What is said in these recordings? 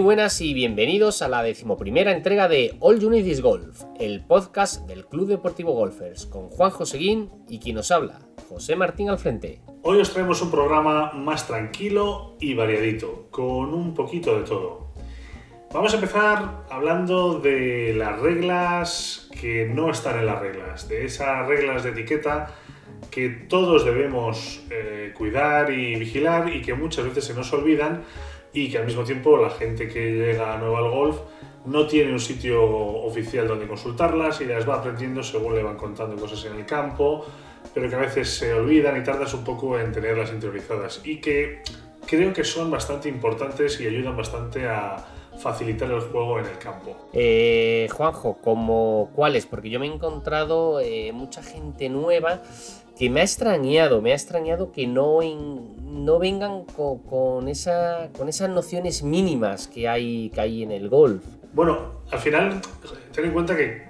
Muy buenas y bienvenidos a la decimoprimera entrega de All Unities Golf, el podcast del Club Deportivo Golfers, con Juan Joseguín y quien nos habla, José Martín al frente. Hoy os traemos un programa más tranquilo y variadito, con un poquito de todo. Vamos a empezar hablando de las reglas que no están en las reglas, de esas reglas de etiqueta que todos debemos eh, cuidar y vigilar y que muchas veces se nos olvidan y que al mismo tiempo la gente que llega nueva al golf no tiene un sitio oficial donde consultarlas y las va aprendiendo según le van contando cosas en el campo, pero que a veces se olvidan y tardas un poco en tenerlas interiorizadas y que creo que son bastante importantes y ayudan bastante a facilitar el juego en el campo. Eh, Juanjo, ¿como cuáles? Porque yo me he encontrado eh, mucha gente nueva que me ha extrañado, me ha extrañado que no, no vengan con, esa, con esas nociones mínimas que hay, que hay en el golf. Bueno, al final, ten en cuenta que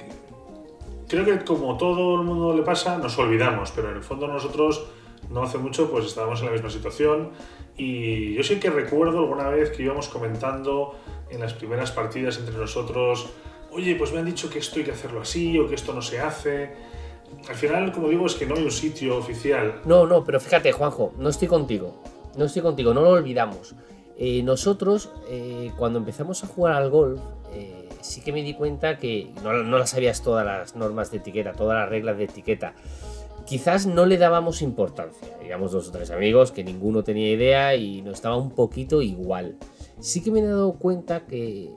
creo que como todo el mundo le pasa, nos olvidamos, pero en el fondo nosotros no hace mucho pues estábamos en la misma situación y yo sí que recuerdo alguna vez que íbamos comentando en las primeras partidas entre nosotros, oye, pues me han dicho que esto hay que hacerlo así o que esto no se hace al final, como digo, es que no hay un sitio oficial. No, no, pero fíjate, Juanjo, no estoy contigo. No estoy contigo, no lo olvidamos. Eh, nosotros, eh, cuando empezamos a jugar al golf, eh, sí que me di cuenta que no, no las sabías todas las normas de etiqueta, todas las reglas de etiqueta. Quizás no le dábamos importancia. Digamos dos o tres amigos que ninguno tenía idea y nos estaba un poquito igual. Sí que me he dado cuenta que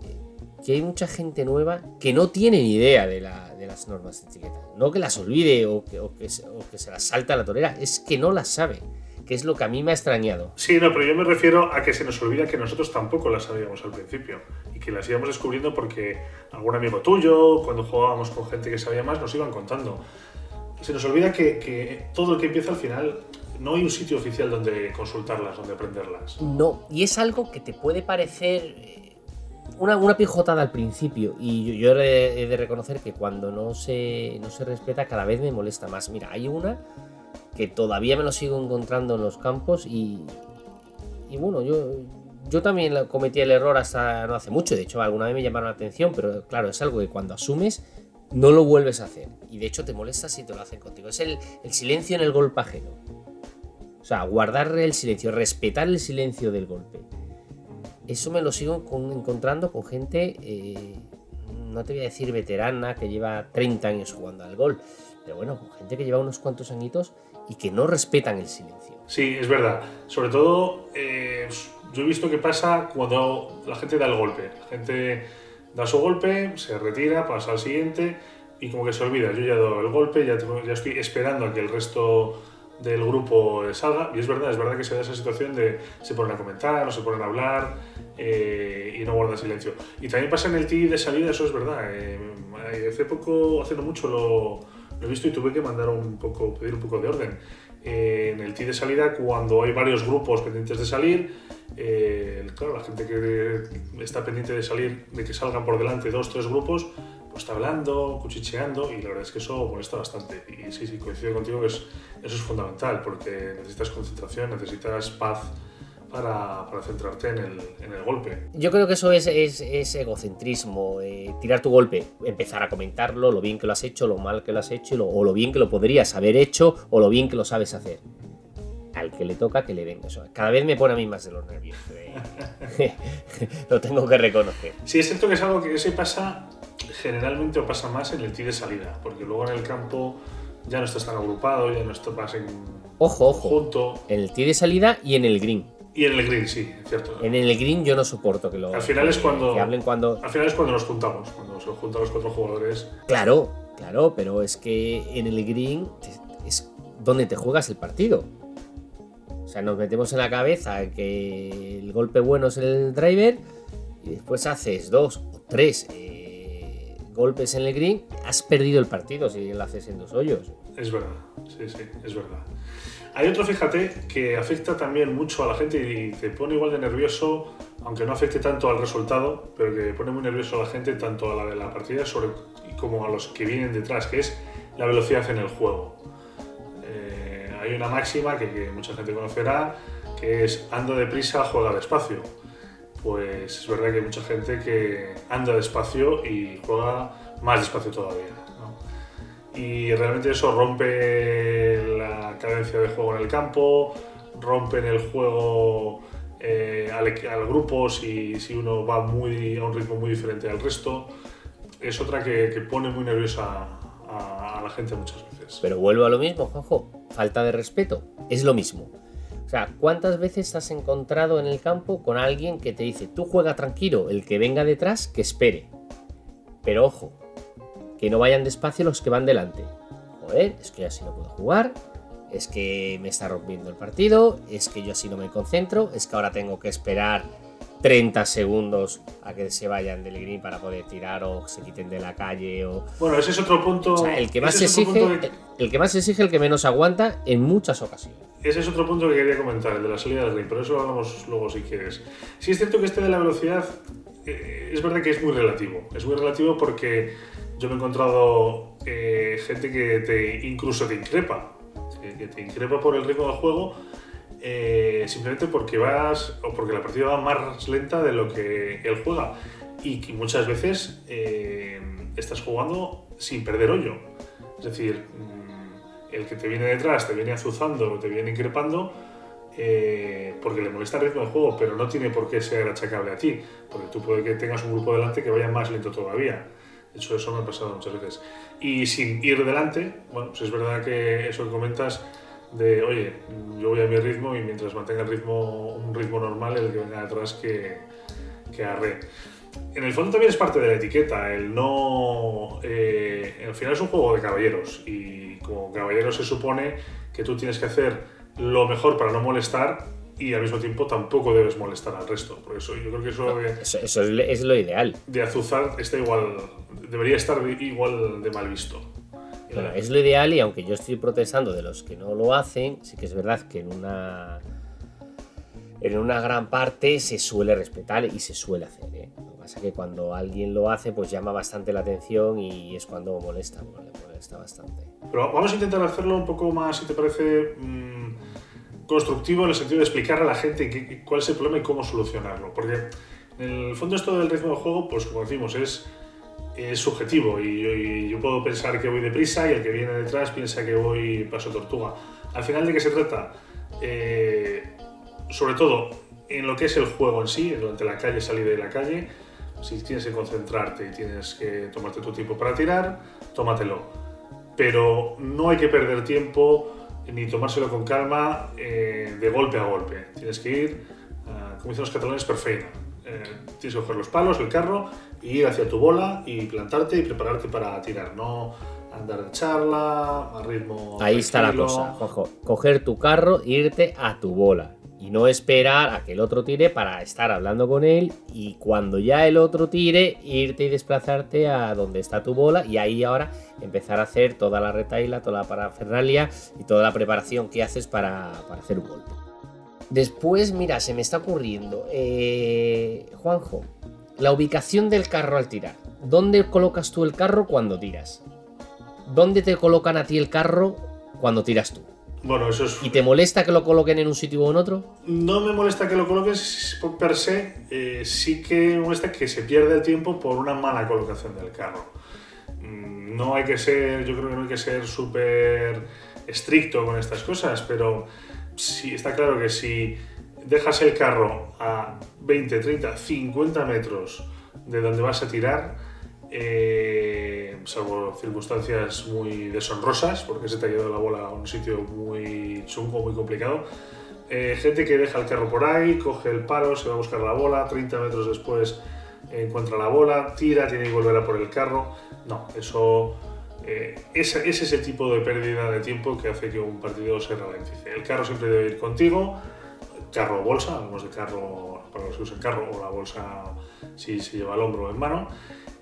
que hay mucha gente nueva que no tiene ni idea de, las normas de etiqueta. No que las olvide o que, se las salta a la torera, es que no las sabe, que es lo que a mí me ha extrañado. Sí, no, pero yo me refiero a que se nos olvida que nosotros tampoco las sabíamos al principio y que las íbamos descubriendo porque algún amigo tuyo, cuando jugábamos con gente que sabía más, nos iban contando. Se nos olvida que, que todo el que empieza al final no hay un sitio oficial donde consultarlas, donde aprenderlas. No, y es algo que te puede parecer eh, una, una, pijotada al principio y yo, he de reconocer que cuando no se, no se respeta cada vez me molesta más. Mira, hay una que todavía me lo sigo encontrando en los campos y, y bueno, yo, yo también cometí el error hasta no hace mucho. De hecho, alguna vez me llamaron la atención, pero claro, es algo que cuando asumes no lo vuelves a hacer. Y de hecho te molesta si te lo hacen contigo. Es el, el silencio en el golpe ajeno. O sea, guardar el silencio, respetar el silencio del golpe eso me lo sigo encontrando con gente, eh, no te voy a decir veterana, que lleva 30 años jugando al gol, pero bueno, con gente que lleva unos cuantos añitos y que no respetan el silencio. Sí, es verdad. Sobre todo, eh, yo he visto que pasa cuando la gente da el golpe. La gente da su golpe, se retira, pasa al siguiente y como que se olvida. Yo ya he el golpe, ya, ya estoy esperando a que el resto del grupo salga. Y es verdad, es verdad que se da esa situación de se ponen a comentar, no se ponen a hablar eh, y no guardan silencio. Y también pasa en el TI de salida, eso es verdad. Eh, hace poco, hace no mucho lo, he visto y tuve que mandar un poco, pedir un poco de orden. Eh, en el TI de salida, cuando hay varios grupos pendientes de salir, claro, la gente que está pendiente de salir, de que salgan por delante dos, tres grupos, pues está hablando, cuchicheando y la verdad es que eso molesta bastante. Y sí, sí, coincido contigo que eso es fundamental porque necesitas concentración, necesitas paz para, para centrarte en el, en el, golpe. Yo creo que eso es, es, egocentrismo, eh, tirar tu golpe, empezar a comentarlo, lo bien que lo has hecho, lo mal que lo has hecho, o lo bien que lo podrías haber hecho, o lo bien que lo sabes hacer. Al que le toca que le den eso. Cada vez me pone a mí más de los nervios. Eh. lo tengo que reconocer. Sí, es cierto que es algo que se pasa generalmente o pasa más en el tee de salida, porque luego en el campo ya no estás tan agrupado, ya no estás en. Ojo, ojo. Junto. En el tee de salida y en el green. Y en el green, sí, cierto. En el green yo no soporto que lo. Al final es cuando. hablen cuando. Al final es cuando nos juntamos, cuando se juntan los cuatro jugadores. Claro, claro, pero es que en el green es donde te juegas el partido. O sea, nos metemos en la cabeza que el golpe bueno es el driver y después haces dos o tres. Eh, golpes en el green, has perdido el partido si lo haces en dos hoyos. Es verdad, sí, sí, es verdad. Hay otro, fíjate, que afecta también mucho a la gente y te pone igual de nervioso, aunque no afecte tanto al resultado, pero que pone muy nervioso a la gente, tanto a la de la partida sobre, como a los que vienen detrás, que es la velocidad en el juego. Eh, hay una máxima que, que mucha gente conocerá, que es anda deprisa, juega despacio pues es verdad que hay mucha gente que anda despacio y juega más despacio todavía. ¿no? Y realmente eso rompe cadencia de juego en el campo, rompe en el juego eh, al, grupo si, si, uno va muy, a un ritmo muy diferente al resto. Es otra que, que pone muy nerviosa a, la gente muchas veces. Pero vuelvo a lo mismo, Juanjo. Falta de respeto. Es lo mismo. O sea, ¿cuántas veces has encontrado en el campo con alguien que te dice, tú juega tranquilo, el que venga detrás, que espere? Pero ojo, que no vayan despacio los que van delante. Joder, es que así no puedo jugar, es que me está rompiendo el partido, es que yo así no me concentro, es que ahora tengo que esperar 30 segundos a que se vayan del green para poder tirar o se quiten de la calle o bueno ese es otro punto o sea, el que más exige de... el que más exige el que menos aguanta en muchas ocasiones. Ese es otro punto que quería comentar el de la salida del ring pero eso lo hablamos luego si quieres. Sí es cierto que este de la velocidad eh, es verdad que es muy relativo es muy relativo porque yo me he encontrado eh, gente que te incluso te increpa que te increpa por el ritmo del juego eh, simplemente porque vas o porque la partida va más lenta de lo que él juega y que muchas veces eh, estás jugando sin perder hoyo. Es decir, mmm, el que te viene detrás te viene azuzando, te viene increpando eh, porque le molesta el ritmo del juego, pero no tiene por qué ser achacable a ti, porque tú puede que tengas un grupo delante que vaya más lento todavía. De hecho, eso me ha pasado muchas veces. Y sin ir delante, bueno, pues es verdad que eso que comentas de, oye, yo voy a mi ritmo y mientras mantenga el ritmo, un ritmo normal, el que venga detrás que, que arre. En el fondo también es parte de la etiqueta, el no... Eh, al final es un juego de caballeros y como caballero se supone que tú tienes que hacer lo mejor para no molestar y al mismo tiempo tampoco debes molestar al resto. Por eso yo creo que eso, de, eso, eso es, lo ideal. De azuzar está igual, debería estar igual de mal visto. Bueno, es lo ideal y aunque yo estoy protestando de los que no lo hacen, sí que es verdad que en una en una gran parte se suele respetar y se suele hacer. ¿eh? Lo que pasa es que cuando alguien lo hace, pues llama bastante la atención y es cuando molesta, bueno, molesta bastante. Pero vamos a intentar hacerlo un poco más, si te parece, mmm, constructivo en el sentido de explicarle a la gente qué, cuál es el problema y cómo solucionarlo. Porque en el fondo esto del ritmo del juego, pues como decimos, es es subjetivo y, y, yo puedo pensar que voy deprisa y el que viene detrás piensa que voy paso tortuga. Al final, ¿de qué se trata? Eh, sobre todo en lo que es el juego en sí, durante la calle, salir de la calle. Si tienes que concentrarte y tienes que tomarte tu tiempo para tirar, tómatelo. Pero no hay que perder tiempo ni tomárselo con calma eh, de golpe a golpe. Tienes que ir, uh, como dicen los catalanes, perfecta. Eh, tienes que coger los palos, el carro ir hacia tu bola y plantarte y prepararte para tirar, no andar de charla, a ritmo. Ahí tranquilo. está la cosa, ojo, coger tu carro e irte a tu bola. Y no esperar a que el otro tire para estar hablando con él y cuando ya el otro tire, irte y desplazarte a donde está tu bola y ahí ahora empezar a hacer toda la retaila, toda la parafernalia y toda la preparación que haces para, para hacer un golpe. Después, mira, se me está ocurriendo. Eh, Juanjo, la ubicación del carro al tirar. ¿Dónde colocas tú el carro cuando tiras? ¿Dónde te colocan a ti el carro cuando tiras tú? Bueno, eso es... ¿Y te molesta que lo coloquen en un sitio o en otro? No me molesta que lo coloques per se, eh, sí que me molesta que se pierda el tiempo por una mala colocación del carro. No hay que ser, yo creo que no hay que ser súper estricto con estas cosas, pero sí está claro que si dejas el carro a 20, 30, 50 metros de donde vas a tirar, eh, salvo circunstancias muy deshonrosas, porque se te ha quedado la bola a un sitio muy chungo, muy complicado. Eh, gente que deja el carro por ahí, coge el palo, se va a buscar la bola, 30 metros después encuentra la bola, tira, tiene que volver a por el carro. No, eso. Eh, ese, es el tipo de pérdida de tiempo que hace que un partido se ralentice. El carro siempre debe ir contigo, carro o bolsa, hablamos de carro para los que usan carro o la bolsa si se lleva al hombro o en mano.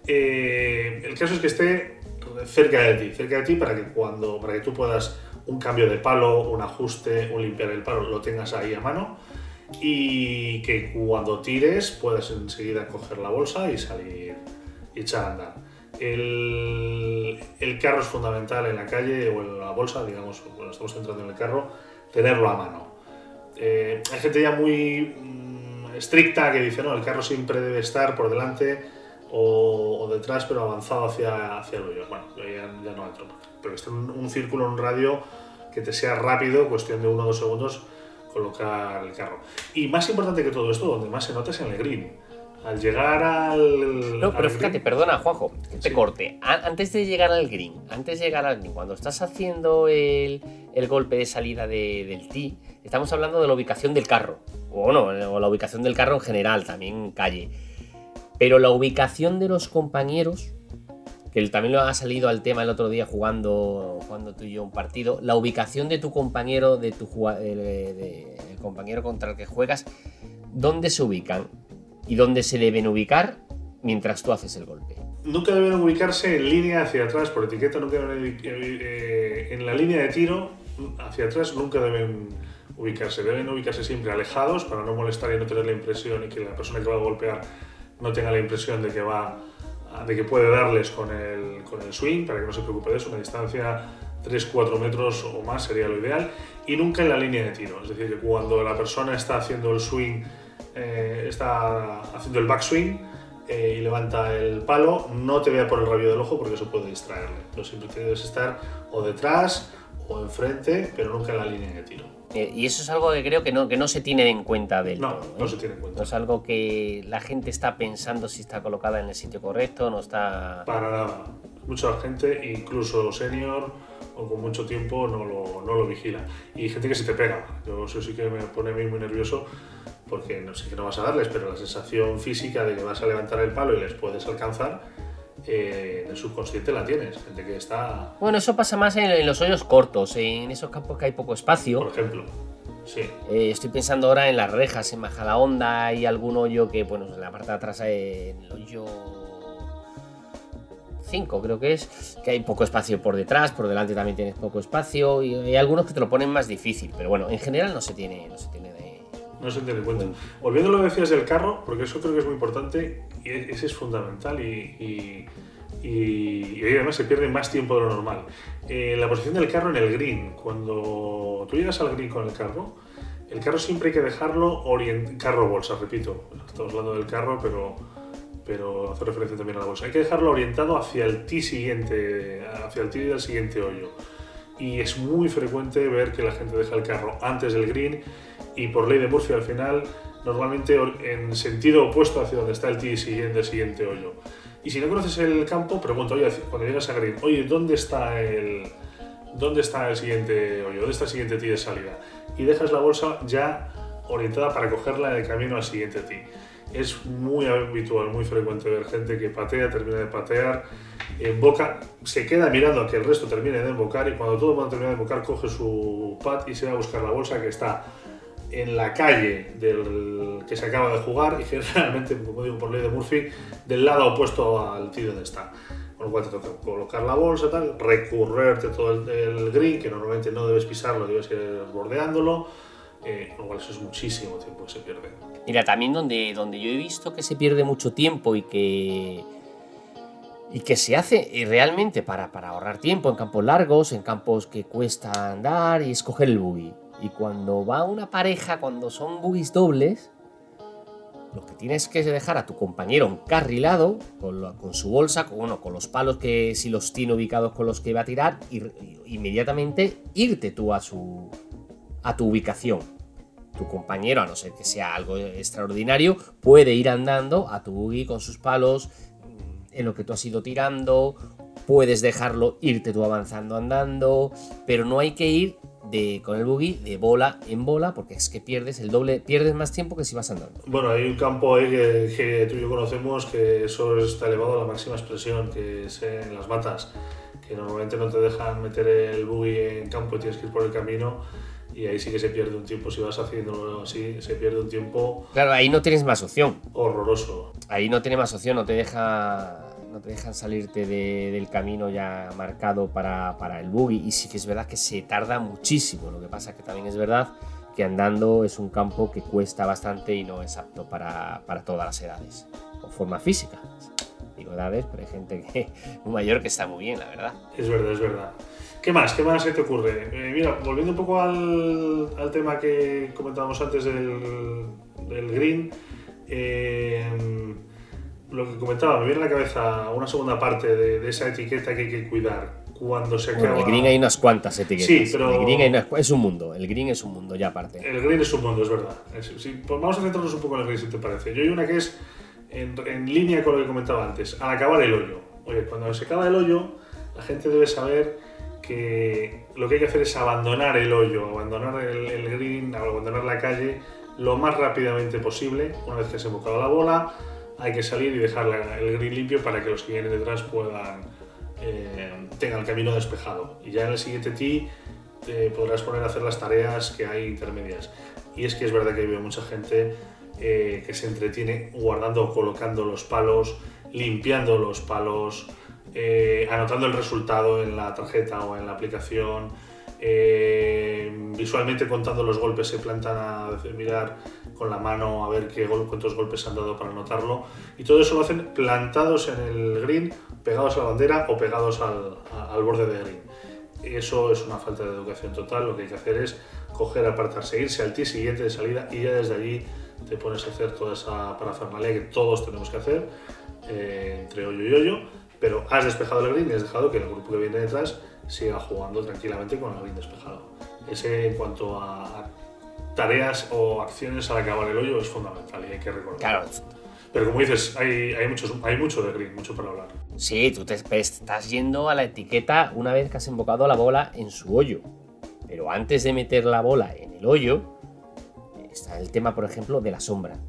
Eh, el caso es que esté cerca de ti, cerca de ti para que cuando para que tú puedas un cambio de palo, un ajuste, un limpiar el palo, lo tengas ahí a mano y que cuando tires puedas enseguida coger la bolsa y salir y echar a andar. El, carro es fundamental en la calle o en la bolsa, digamos, cuando estamos entrando en el carro, tenerlo a mano. Eh, hay gente ya muy, estricta que dice, no, el carro siempre debe estar por delante o, detrás, pero avanzado hacia, hacia el hoyo. Bueno, ya, ya no entro, pero está un, un círculo, un radio que te sea rápido, cuestión de uno o dos segundos, colocar el carro. Y más importante que todo esto, donde más se nota es en el green. Al llegar al. No, pero fíjate, perdona, Juanjo, que te corte. antes de llegar al green, antes de llegar al green, cuando estás haciendo el, el golpe de salida de, del tee, estamos hablando de la ubicación del carro. O no, o la ubicación del carro en general, también calle. Pero la ubicación de los compañeros que también lo ha salido al tema el otro día jugando, jugando tú y yo un partido, la ubicación de tu compañero, de tu compañero contra el que juegas, ¿dónde se ubican? ¿Y dónde se deben ubicar mientras tú haces el golpe? Nunca deben ubicarse en línea hacia atrás, por etiqueta, nunca deben, eh, en la línea de tiro hacia atrás nunca deben ubicarse, deben ubicarse siempre alejados para no molestar y no tener la impresión y que la persona que va a golpear no tenga la impresión de que va de que puede darles con el, con el swing, para que no se preocupe de eso, una distancia 3-4 metros o más sería lo ideal, y nunca en la línea de tiro. Es decir, que cuando la persona está haciendo el swing, eh, está haciendo el backswing eh, y levanta el palo, no te vea por el rabillo del ojo porque eso puede distraerle. Pero siempre debes estar o detrás o enfrente, pero nunca en la línea de tiro. Eh, y eso es algo que creo que no, que no se tiene en cuenta del no, todo. No, se tiene en cuenta. No es algo que la gente está pensando si está colocada en el sitio correcto, no está. Para nada. Mucha gente, incluso senior o con mucho tiempo, no lo, no lo vigila. Y gente que se te pega. Yo eso sí que me pone a mí muy nervioso porque no sé qué no vas a darles, pero la sensación física de que vas a levantar el palo y les puedes alcanzar eh, en el subconsciente la tienes, gente que está... Bueno, eso pasa más en, los hoyos cortos, en esos campos que hay poco espacio. Por ejemplo, sí. Eh, estoy pensando ahora en las rejas, en Majadahonda y algún hoyo que, bueno, en la parte de atrás, en el hoyo 5 creo que es, que hay poco espacio por detrás, por delante también tienes poco espacio y hay algunos que te lo ponen más difícil, pero bueno, en general no se tiene, no se tiene de no se tiene en cuenta. Volviendo a lo que decías del carro, porque eso creo que es muy importante y ese es fundamental y, y, además se pierde más tiempo de lo normal. Eh, la posición del carro en el green, cuando tú llegas al green con el carro, el carro siempre hay que dejarlo orientado, carro bolsa, repito, estamos hablando del carro, pero, pero hace referencia también a la bolsa. Hay que dejarlo orientado hacia el tee siguiente, hacia el tee del siguiente hoyo. Y es muy frecuente ver que la gente deja el carro antes del green y por ley de Murphy al final normalmente en sentido opuesto hacia donde está el tee siguiente, siguiente hoyo. Y si no conoces el campo, pregunta, oye, cuando llegas a green, oye, ¿dónde está el, dónde está el siguiente hoyo? ¿Dónde está el siguiente tee de salida? Y dejas la bolsa ya orientada para cogerla en el camino al siguiente tee. Es muy habitual, muy frecuente ver gente que patea, termina de patear, boca se queda mirando a que el resto termine de embocar y cuando todo el mundo termina de embocar coge su pad y se va a buscar la bolsa que está en la calle del que se acaba de jugar y generalmente, como digo por ley de Murphy, del lado opuesto al tiro donde está. Con lo cual te toca colocar la bolsa, tal, recurrerte todo el, green, que normalmente no debes pisarlo, debes ir bordeándolo. Eh, lo cual eso es muchísimo tiempo que se pierde. Mira, también donde, donde yo he visto que se pierde mucho tiempo y que, y que se hace realmente para, para ahorrar tiempo en campos largos, en campos que cuesta andar y escoger el buggy. Y cuando va una pareja, cuando son buggies dobles, lo que tienes que dejar a tu compañero encarrilado con, su bolsa, con, bueno, con los palos que si los tiene ubicados con los que va a tirar, y, inmediatamente irte tú a su a tu ubicación. Tu compañero, a no ser que sea algo extraordinario, puede ir andando a tu buggy con sus palos mm, en lo que tú has ido tirando. Puedes dejarlo irte tú avanzando andando, pero no hay que ir con el buggy de bola en bola, porque es que pierdes el doble, pierdes más tiempo que si vas andando. Bueno, hay un campo ahí que, tú y yo conocemos que eso está elevado a la máxima expresión, que es en las matas, que normalmente no te dejan meter el buggy en campo y tienes que ir por el camino. Y ahí sí que se pierde un tiempo, si vas haciéndolo así, se pierde un tiempo. Claro, ahí no tienes más opción. Horroroso. Ahí no tiene más opción, no te deja no te dejan salirte del camino ya marcado para, el buggy. Y sí que es verdad que se tarda muchísimo. Lo que pasa que también es verdad que andando es un campo que cuesta bastante y no es apto para, todas las edades. O forma física. Digo edades, pero hay gente que, muy mayor que está muy bien, la verdad. Es verdad, es verdad. ¿Qué más? ¿Qué más se te ocurre? Eh, mira, volviendo un poco al, tema que comentábamos antes del, el green, eh, lo que comentaba, me viene a la cabeza una segunda parte de, esa etiqueta que hay que cuidar cuando se acaba. el green hay unas cuantas etiquetas. Sí, pero. El green es un mundo. El green es un mundo, ya aparte. El green es un mundo, es verdad. pues vamos a centrarnos un poco en el green, si te parece. Yo hay una que es en, en línea con lo que comentaba antes, al acabar el hoyo. Oye, cuando se acaba el hoyo, la gente debe saber que lo que hay que hacer es abandonar el hoyo, abandonar el, el green, abandonar la calle lo más rápidamente posible. Una vez que se ha embocado la bola, hay que salir y dejar el green limpio para que los que vienen detrás puedan eh, tengan el camino despejado. Y ya en el siguiente tee te podrás poner a hacer las tareas que hay intermedias. Y es que es verdad que veo mucha gente eh, que se entretiene guardando o colocando los palos, limpiando los palos, eh, anotando el resultado en la tarjeta o en la aplicación, eh, visualmente contando los golpes, se plantan a mirar con la mano a ver qué cuántos golpes han dado para anotarlo. Y todo eso lo hacen plantados en el green, pegados a la bandera o pegados al, al borde de green. Eso es una falta de educación total. Lo que hay que hacer es coger, apartarse, irse al tee siguiente de salida y ya desde allí te pones a hacer toda esa parafernalia que todos tenemos que hacer eh, entre hoyo y hoyo pero has despejado el green y has dejado que el grupo que viene detrás siga jugando tranquilamente con el green despejado. Ese en cuanto a tareas o acciones al acabar el hoyo es fundamental y hay que recordar. Claro. Pero como dices, hay, hay, hay mucho de green, mucho para hablar. Sí, tú te estás yendo a la etiqueta una vez que has invocado la bola en su hoyo. Pero antes de meter la bola en el hoyo, está el tema, por ejemplo, de la sombra.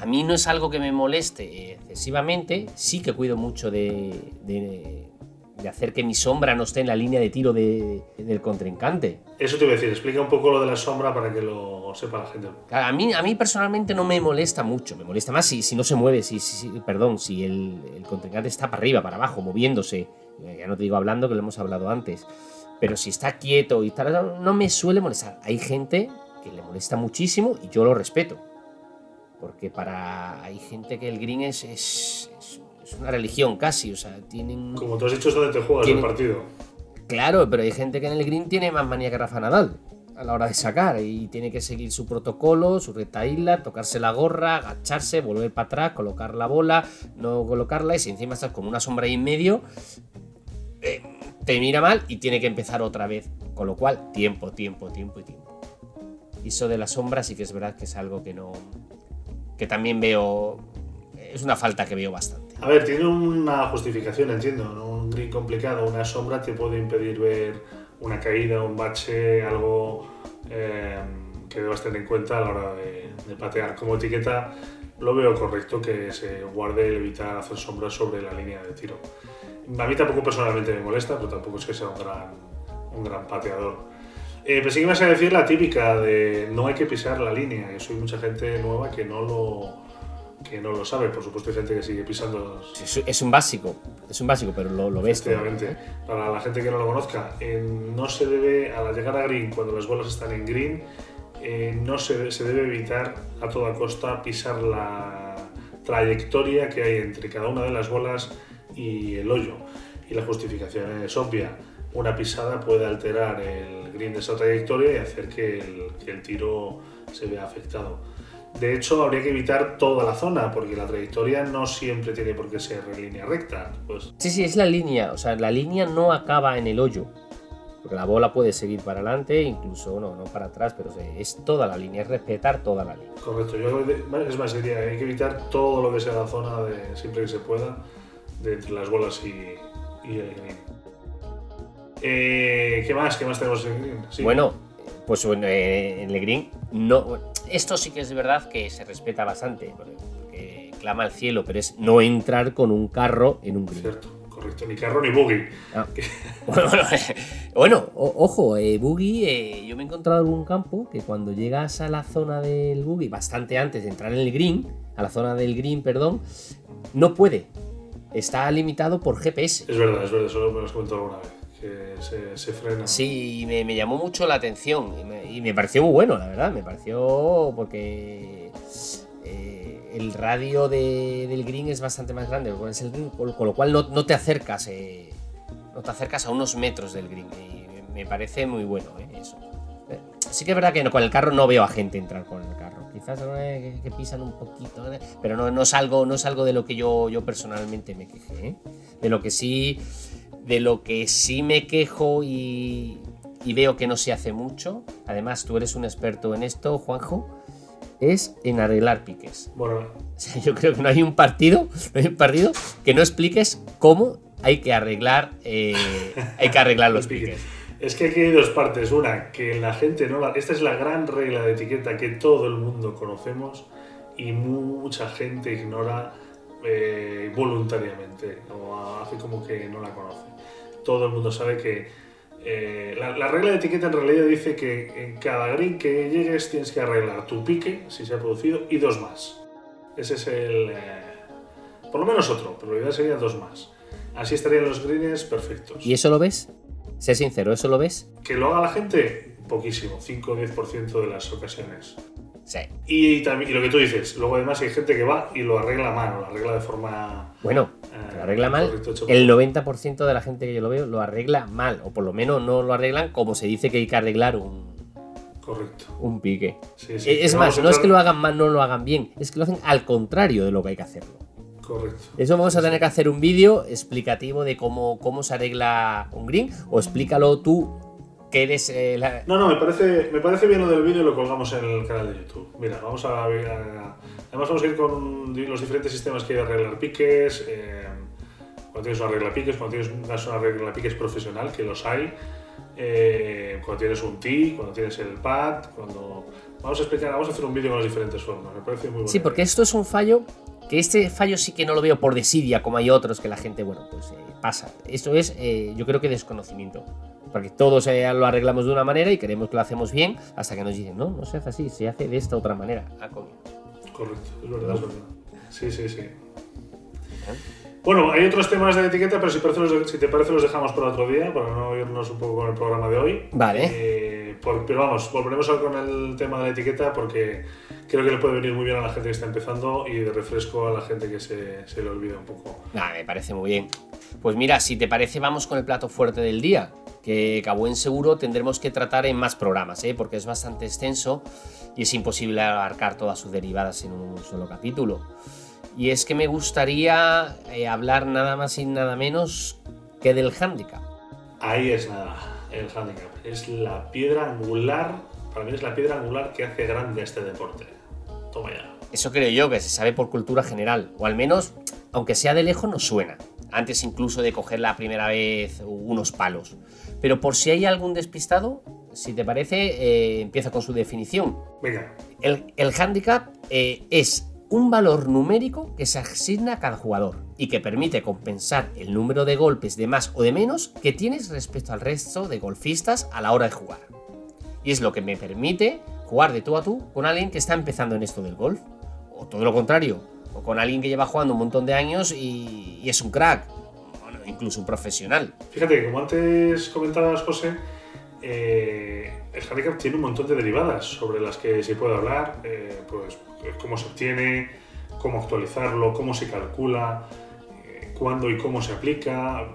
A mí no es algo que me moleste excesivamente, sí que cuido mucho de, hacer que mi sombra no esté en la línea de tiro del contrincante. Eso te iba a decir, explica un poco lo de la sombra para que lo sepa la gente. A mí, a mí personalmente no me molesta mucho, me molesta más si, si no se mueve, si, perdón, si el, el, contrincante está para arriba, para abajo, moviéndose, ya no te digo hablando que lo hemos hablado antes, pero si está quieto y tal, no me suele molestar. Hay gente que le molesta muchísimo y yo lo respeto. Porque para. Hay gente que el green es, es, una religión casi, o sea, tienen. Como tú has dicho, es donde te juegas el partido. Claro, pero hay gente que en el green tiene más manía que Rafa Nadal a la hora de sacar y tiene que seguir su protocolo, su recta isla, tocarse la gorra, agacharse, volver para atrás, colocar la bola, no colocarla y si encima estás con una sombra ahí en medio, eh, te mira mal y tiene que empezar otra vez. Con lo cual, tiempo, tiempo, tiempo y tiempo. Y eso de la sombra sí que es verdad que es algo que no, que también veo, es una falta que veo bastante. A ver, tiene una justificación, entiendo, un green complicado, una sombra te puede impedir ver una caída, un bache, algo eh, que debas tener en cuenta a la hora de, patear. Como etiqueta lo veo correcto que se guarde el evitar hacer sombras sobre la línea de tiro. A mí tampoco personalmente me molesta, pero tampoco es que sea un gran, un gran pateador. Eh, pensé que ibas a decir la típica de no hay que pisar la línea. Yo soy mucha gente nueva que no lo que no lo sabe. Por supuesto, hay gente que sigue pisando. Es un básico, es un básico, pero lo, lo ves. Efectivamente. Para la gente que no lo conozca, eh, no se debe, a la llegada a green, cuando las bolas están en green, eh, no se, se debe evitar a toda costa pisar la trayectoria que hay entre cada una de las bolas y el hoyo. Y la justificación es obvia una pisada puede alterar el green de esa trayectoria y hacer que el, tiro se vea afectado. De hecho, habría que evitar toda la zona, porque la trayectoria no siempre tiene por qué ser en línea recta. Pues... Sí, sí, es la línea. O sea, la línea no acaba en el hoyo. Porque la bola puede seguir para adelante, incluso no, no para atrás, pero es toda la línea, es respetar toda la línea. Correcto. Yo, es más, diría, hay que evitar todo lo que sea la zona, de, siempre que se pueda, de entre las bolas y, y el green. Eh, ¿Qué más? ¿Qué más tenemos en Green? Bueno, pues eh, en el Green no. Esto sí que es verdad que se respeta bastante, porque clama al cielo, pero es no entrar con un carro en un Green. Cierto, correcto, ni carro ni buggy. Ah. bueno, ojo, eh, buggy, yo me he encontrado en un campo que cuando llegas a la zona del buggy, bastante antes de entrar en el Green, a la zona del Green, perdón, no puede. Está limitado por GPS. Es verdad, es verdad, eso me lo has comentado alguna vez se, frena. Sí, me, me, llamó mucho la atención y me, pareció muy bueno, la verdad. Me pareció porque eh, el radio del green es bastante más grande, con, lo cual no, te acercas, eh, no te acercas a unos metros del green. Y me parece muy bueno eh, eso. Sí que es verdad que con el carro no veo a gente entrar con el carro. quizás vez que, pisan un poquito, ¿eh? pero no, no, es algo, no es algo de lo que yo, yo personalmente me queje. ¿eh? De lo que sí, de lo que sí me quejo y, y veo que no se hace mucho, además tú eres un experto en esto, Juanjo, es en arreglar piques. Bueno. yo creo que no hay un partido, no hay un partido que no expliques cómo hay que arreglar, eh, hay que arreglar los piques. Es que aquí hay dos partes. Una, que la gente no la... Esta es la gran regla de etiqueta que todo el mundo conocemos y mucha gente ignora eh, voluntariamente o hace como que no la conoce. Todo el mundo sabe que eh, la, regla de etiqueta en realidad dice que en cada green que llegues tienes que arreglar tu pique, si se ha producido, y dos más. Ese es el... Eh, por lo menos otro, pero la idea sería dos más. Así estarían los greens perfectos. ¿Y eso lo ves? Sé sincero, ¿eso lo ves? Que lo haga la gente, poquísimo, 5 o 10% de las ocasiones. Sí. Y, también, y lo que tú dices, luego además hay gente que va y lo arregla mal, lo arregla de forma... Bueno, lo arregla mal. El 90% de la gente que yo lo veo lo arregla mal, o por lo menos no lo arreglan como se dice que hay que arreglar un, Correcto. Un pique. es más, no es que lo hagan mal, no lo hagan bien, es que lo hacen al contrario de lo que hay que hacerlo. Correcto. Eso vamos a tener que hacer un vídeo explicativo de cómo, cómo se arregla un green, o explícalo tú que eres eh, No, no, me parece, me parece bien lo del vídeo y lo colgamos en el canal de YouTube. Mira, vamos a ver... Además vamos a ir con los diferentes sistemas que hay de arreglar piques, eh, cuando tienes una regla piques, cuando tienes una regla piques profesional, que los hay, eh, cuando tienes un tee, cuando tienes el pad, cuando... Vamos a explicar, vamos a hacer un vídeo con las diferentes formas, me parece muy bueno. Sí, porque esto es un fallo, que este fallo sí que no lo veo por desidia, como hay otros que la gente, bueno, pues eh, pasa. Esto es, eh, yo creo que desconocimiento. Porque todos lo arreglamos de una manera y queremos que lo hacemos bien, hasta que nos dicen, no, no se hace así, se hace de esta otra manera. Ah, Correcto, es verdad, es verdad. Sí, sí, sí. Bueno, hay otros temas de etiqueta, pero si, te parece los dejamos para otro día, para no irnos un poco con el programa de hoy. Vale. Eh, pero vamos, volveremos con el tema de la etiqueta porque creo que le puede venir muy bien a la gente que está empezando y de refresco a la gente que se, le olvida un poco. Nah, me parece muy bien. Pues mira, si te parece, vamos con el plato fuerte del día, que a buen seguro tendremos que tratar en más programas, ¿eh? porque es bastante extenso y es imposible abarcar todas sus derivadas en un solo capítulo. Y es que me gustaría eh, hablar nada más y nada menos que del handicap. Ahí es nada, el handicap. Es la piedra angular, para mí es la piedra angular que hace grande este deporte. Toma ya. Eso creo yo, que se sabe por cultura general, o al menos, aunque sea de lejos, nos suena. Antes incluso de coger la primera vez unos palos. Pero por si hay algún despistado, si te parece, eh, empieza con su definición. Venga. El, el handicap eh, es un valor numérico que se asigna a cada jugador y que permite compensar el número de golpes de más o de menos que tienes respecto al resto de golfistas a la hora de jugar. Y es lo que me permite jugar de tú a tú con alguien que está empezando en esto del golf. O todo lo contrario, o con alguien que lleva jugando un montón de años y, es un crack, incluso un profesional. Fíjate, como antes comentabas, José, eh, el handicap tiene un montón de derivadas sobre las que se puede hablar, eh, pues cómo se obtiene, cómo actualizarlo, cómo se calcula, eh, cuándo y cómo se aplica,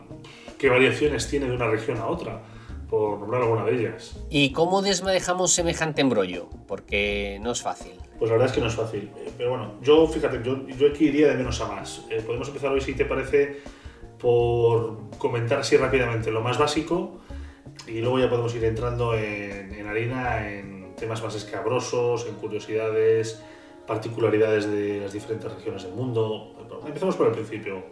qué variaciones tiene de una región a otra, por nombrar alguna de ellas. ¿Y cómo desmadejamos semejante embrollo? Porque no es fácil. Pues la verdad es que no es fácil. Eh, pero bueno, yo fíjate, yo, yo aquí iría de menos a más. Eh, podemos empezar hoy, si te parece, por comentar así rápidamente lo más básico y luego ya podemos ir entrando en, en harina, en temas más escabrosos, en curiosidades, particularidades de las diferentes regiones del mundo. Empezamos por el principio.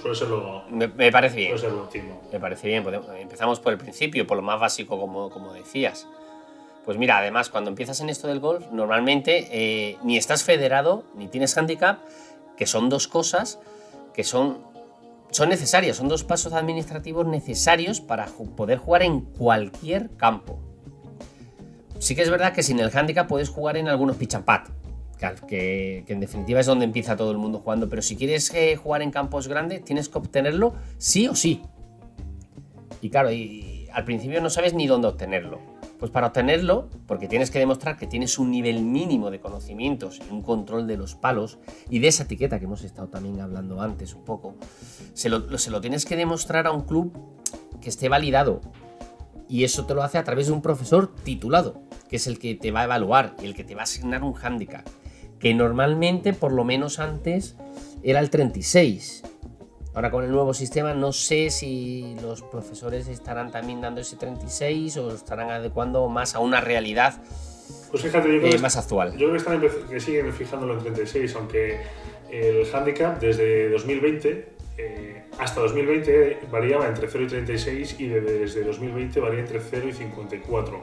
suele ser lo. Me, parece bien. Suele ser lo último. Me parece bien. Empezamos por el principio, por lo más básico, como, como decías. Pues mira, además, cuando empiezas en esto del golf, normalmente eh, ni estás federado ni tienes handicap, que son dos cosas que son, son necesarias, son dos pasos administrativos necesarios para poder jugar en cualquier campo. Sí que es verdad que sin el handicap puedes jugar en algunos pitch and que, en definitiva es donde empieza todo el mundo jugando, pero si quieres eh, jugar en campos grandes tienes que obtenerlo sí o sí. Y claro, al principio no sabes ni dónde obtenerlo. Pues para obtenerlo, porque tienes que demostrar que tienes un nivel mínimo de conocimientos y un control de los palos y de esa etiqueta que hemos estado también hablando antes un poco, se lo, tienes que demostrar a un club que esté validado. Y eso te lo hace a través de un profesor titulado que es el que te va a evaluar y el que te va a asignar un hándicap, que normalmente, por lo menos antes, era el 36. Ahora con el nuevo sistema no sé si los profesores estarán también dando ese 36 o estarán adecuando más a una realidad pues fíjate, yo creo eh, más actual. Yo creo que, están que siguen fijándolo en 36, aunque el handicap desde 2020 eh, hasta 2020 variaba entre 0 y 36 y desde 2020 varía entre 0 y 54.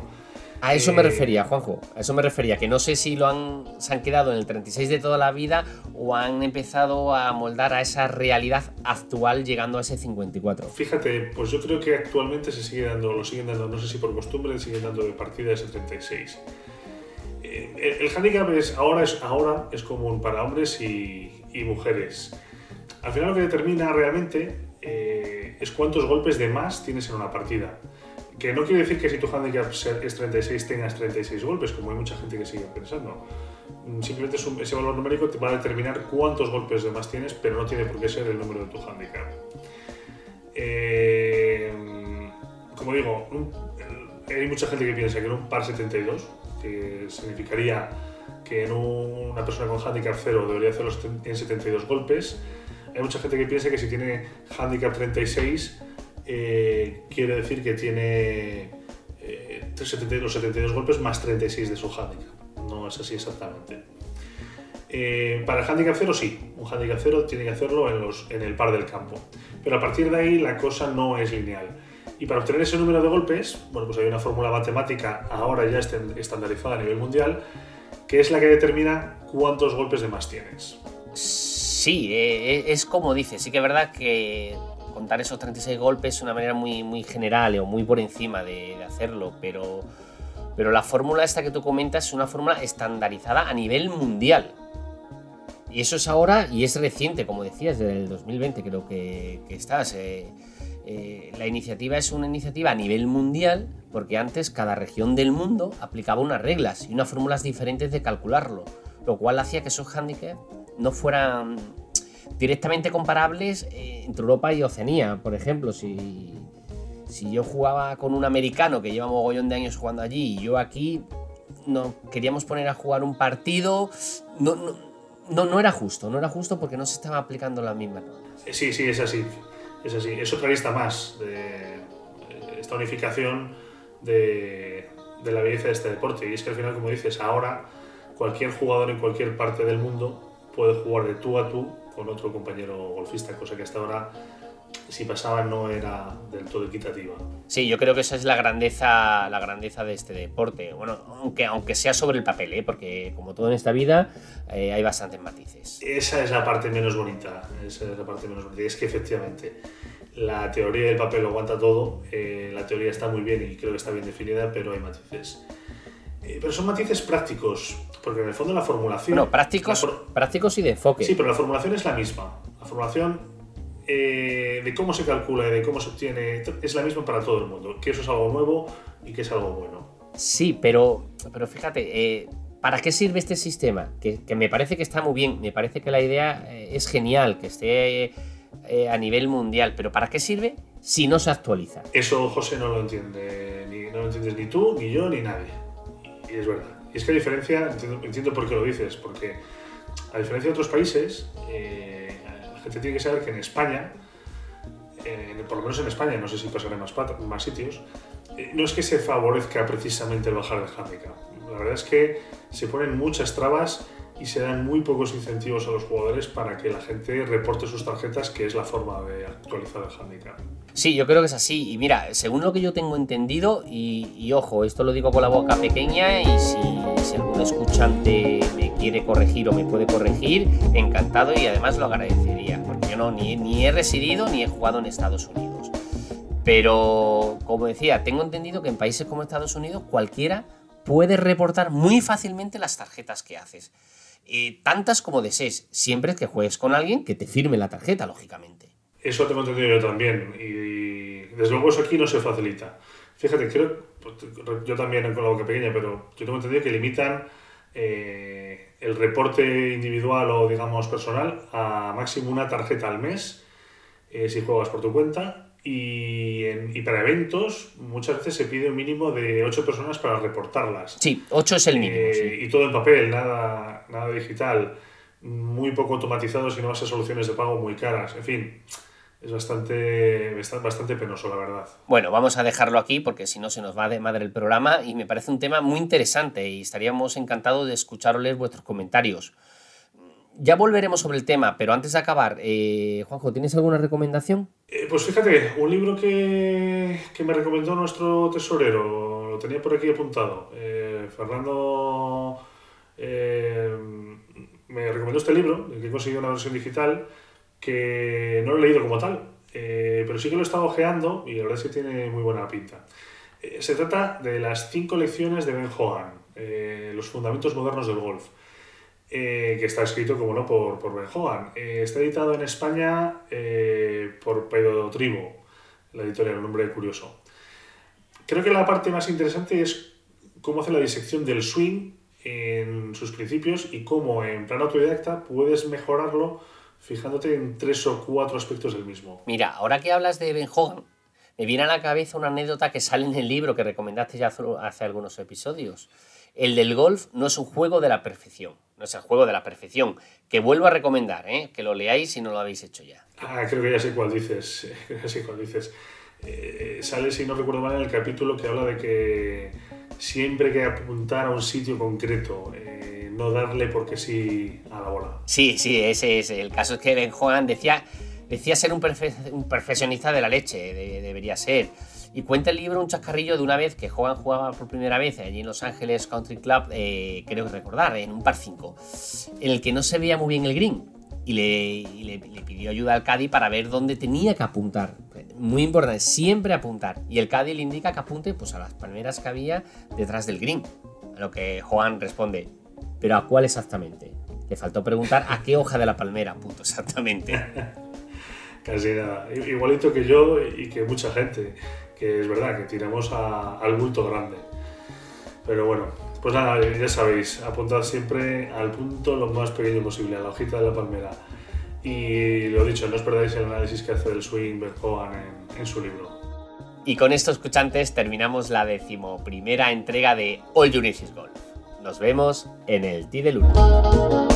A eso me eh, refería, Juanjo. A eso me refería, que no sé si lo han, se han quedado en el 36 de toda la vida o han empezado a moldar a esa realidad actual llegando a ese 54. Fíjate, pues yo creo que actualmente se sigue dando, lo siguen dando, no sé si por costumbre, siguen dando de partida ese 36. Eh, el, handicap es, ahora, es, ahora es común para hombres y, mujeres. Al final lo que determina realmente eh, es cuántos golpes de más tienes en una partida. Que no quiere decir que si tu handicap es 36 tengas 36 golpes, como hay mucha gente que sigue pensando. Mm, simplemente ese valor numérico te va a determinar cuántos golpes de más tienes, pero no tiene por qué ser el número de tu handicap. Eh, como digo, hay mucha gente que piensa que en un par 72, que significaría que en una persona con handicap 0 debería hacerlo en 72 golpes, hay mucha gente que piensa que si tiene handicap 36 eh, quiere decir que tiene eh, los 72 golpes más 36 de su handicap. No es así exactamente. Eh, para el handicap 0 sí, un handicap 0 tiene que hacerlo en, el par del campo. Pero a partir de ahí la cosa no es lineal. Y para obtener ese número de golpes, bueno, pues hay una fórmula matemática ahora ya estandarizada a nivel mundial, que es la que determina cuántos golpes de más tienes. Sí, es como dices, sí que es verdad que contar esos 36 golpes es una manera muy, muy general o muy por encima de, hacerlo, pero, pero la fórmula esta que tú comentas es una fórmula estandarizada a nivel mundial. Y eso es ahora y es reciente, como decías, desde el 2020 creo que, estás. Eh, eh, la iniciativa es una iniciativa a nivel mundial porque antes cada región del mundo aplicaba unas reglas y unas fórmulas diferentes de calcularlo, lo cual hacía que esos handicaps no fueran directamente comparables eh, entre Europa y Oceanía. Por ejemplo, si, si yo jugaba con un americano que lleva mogollón de años jugando allí y yo aquí no queríamos poner a jugar un partido, no, no, no, era justo, no era justo porque no se estaba aplicando la misma Sí, sí, es así. Es así. Es otra lista más de esta unificación de, de la belleza de este deporte. Y es que al final, como dices, ahora cualquier jugador en cualquier parte del mundo puede jugar de tú a tú con otro compañero golfista, cosa que hasta ahora si pasaba no era del todo equitativa. Sí, yo creo que esa es la grandeza, la grandeza de este deporte. Bueno, aunque, aunque sea sobre el papel, ¿eh? porque como todo en esta vida eh, hay bastantes matices. Esa es la parte menos bonita. Esa es la parte menos bonita. Y es que efectivamente la teoría del papel lo aguanta todo. Eh, la teoría está muy bien y creo que está bien definida, pero hay matices. pero son matices prácticos. Porque en el fondo la formulación. Bueno, prácticos, prácticos y de enfoque. Sí, pero la formulación es la misma. La formulación eh, de cómo se calcula y de cómo se obtiene es la misma para todo el mundo. Que eso es algo nuevo y que es algo bueno. Sí, pero, pero fíjate, eh, ¿para qué sirve este sistema? Que, me parece que está muy bien, me parece que la idea eh, es genial, que esté a nivel mundial, pero ¿para qué sirve si no se actualiza? Eso, José, no lo entiende, ni, no lo entiendes ni tú, ni yo, ni nadie. Y es verdad. Y es que a diferencia, entiendo, por qué lo dices, porque a diferencia de otros países, eh, la gente tiene que saber que en España, eh, por lo menos en España, no sé si pasará en más, más sitios, eh, no es que se favorezca precisamente el bajar de handicap. La verdad es que se ponen muchas trabas y se dan muy pocos incentivos a los jugadores para que la gente reporte sus tarjetas, que es la forma de actualizar el handicap. Sí, yo creo que es así. Y mira, según lo que yo tengo entendido, y, ojo, esto lo digo con la boca pequeña, y si, algún escuchante me quiere corregir o me puede corregir, encantado y además lo agradecería, porque yo no ni, ni he residido ni he jugado en Estados Unidos. Pero, como decía, tengo entendido que en países como Estados Unidos cualquiera puede reportar muy fácilmente las tarjetas que haces. Eh, tantas como desees, siempre que juegues con alguien que te firme la tarjeta, lógicamente. Eso tengo entendido yo también, y, desde luego eso aquí no se facilita. Fíjate, creo, pues, yo también con la boca pequeña, pero yo tengo entendido que limitan eh, el reporte individual o, digamos, personal a máximo una tarjeta al mes, eh, si juegas por tu cuenta, y, y, para eventos muchas veces se pide un mínimo de 8 personas para reportarlas. Sí, 8 es el mínimo. Eh, y todo en papel, nada, nada digital, muy poco automatizado, sino vas a soluciones de pago muy caras. En fin, es bastante, bastante penoso, la verdad. Bueno, vamos a dejarlo aquí porque si no se nos va de madre el programa y me parece un tema muy interesante y estaríamos encantados de escucharles vuestros comentarios. Ya volveremos sobre el tema, pero antes de acabar, eh, Juanjo, ¿tienes alguna recomendación? Eh, pues fíjate, un libro que, me recomendó nuestro tesorero, lo tenía por aquí apuntado. Eh, Fernando me recomendó este libro, que he conseguido una versión digital, que no lo he leído como tal, pero sí que lo he estado ojeando y la verdad es que tiene muy buena pinta. se trata de las cinco lecciones de Ben Hogan, los fundamentos modernos del golf. Eh, que está escrito, como no, por, por Ben Hogan. Eh, está editado en España eh, por Pedro Tribo, la editorial, un nombre curioso. Creo que la parte más interesante es cómo hace la disección del swing en sus principios y cómo en plan autodidacta puedes mejorarlo fijándote en tres o cuatro aspectos del mismo. Mira, ahora que hablas de Ben Hogan, me viene a la cabeza una anécdota que sale en el libro que recomendaste ya hace algunos episodios. El del golf no es un juego de la perfección, no es el juego de la perfección, que vuelvo a recomendar, ¿eh? que lo leáis si no lo habéis hecho ya. Ah, creo que ya sé cuál dices, ya sé cuál dices. Eh, sale, si no recuerdo mal, en el capítulo que habla de que siempre hay que apuntar a un sitio concreto, eh, no darle porque sí a la bola. Sí, sí, ese es. El caso es que Ben Hogan decía, decía ser un, un perfeccionista de la leche, debería ser. Y cuenta el libro un chascarrillo de una vez que Hogan jugaba por primera vez allí en Los Ángeles Country Club, eh, creo recordar, en un par 5, en el que no se veía muy bien el green. Y le, pidió ayuda al Caddy para ver dónde tenía que apuntar. Muy importante, siempre apuntar. Y el Caddy le indica que apunte pues, a las palmeras que había detrás del green. A lo que Juan responde, ¿pero a cuál exactamente? Le faltó preguntar a qué hoja de la palmera apunto exactamente. Casi nada. Igualito que yo y que mucha gente que es verdad que tiramos al bulto grande. Pero bueno, pues nada, ya sabéis, apuntad siempre al punto lo más pequeño posible, a la hojita de la palmera. Y lo dicho, no os perdáis el análisis que hace el swing Berhogan en, en su libro. Y con esto, escuchantes, terminamos la decimoprimera entrega de All You Golf. Nos vemos en el T de Luna.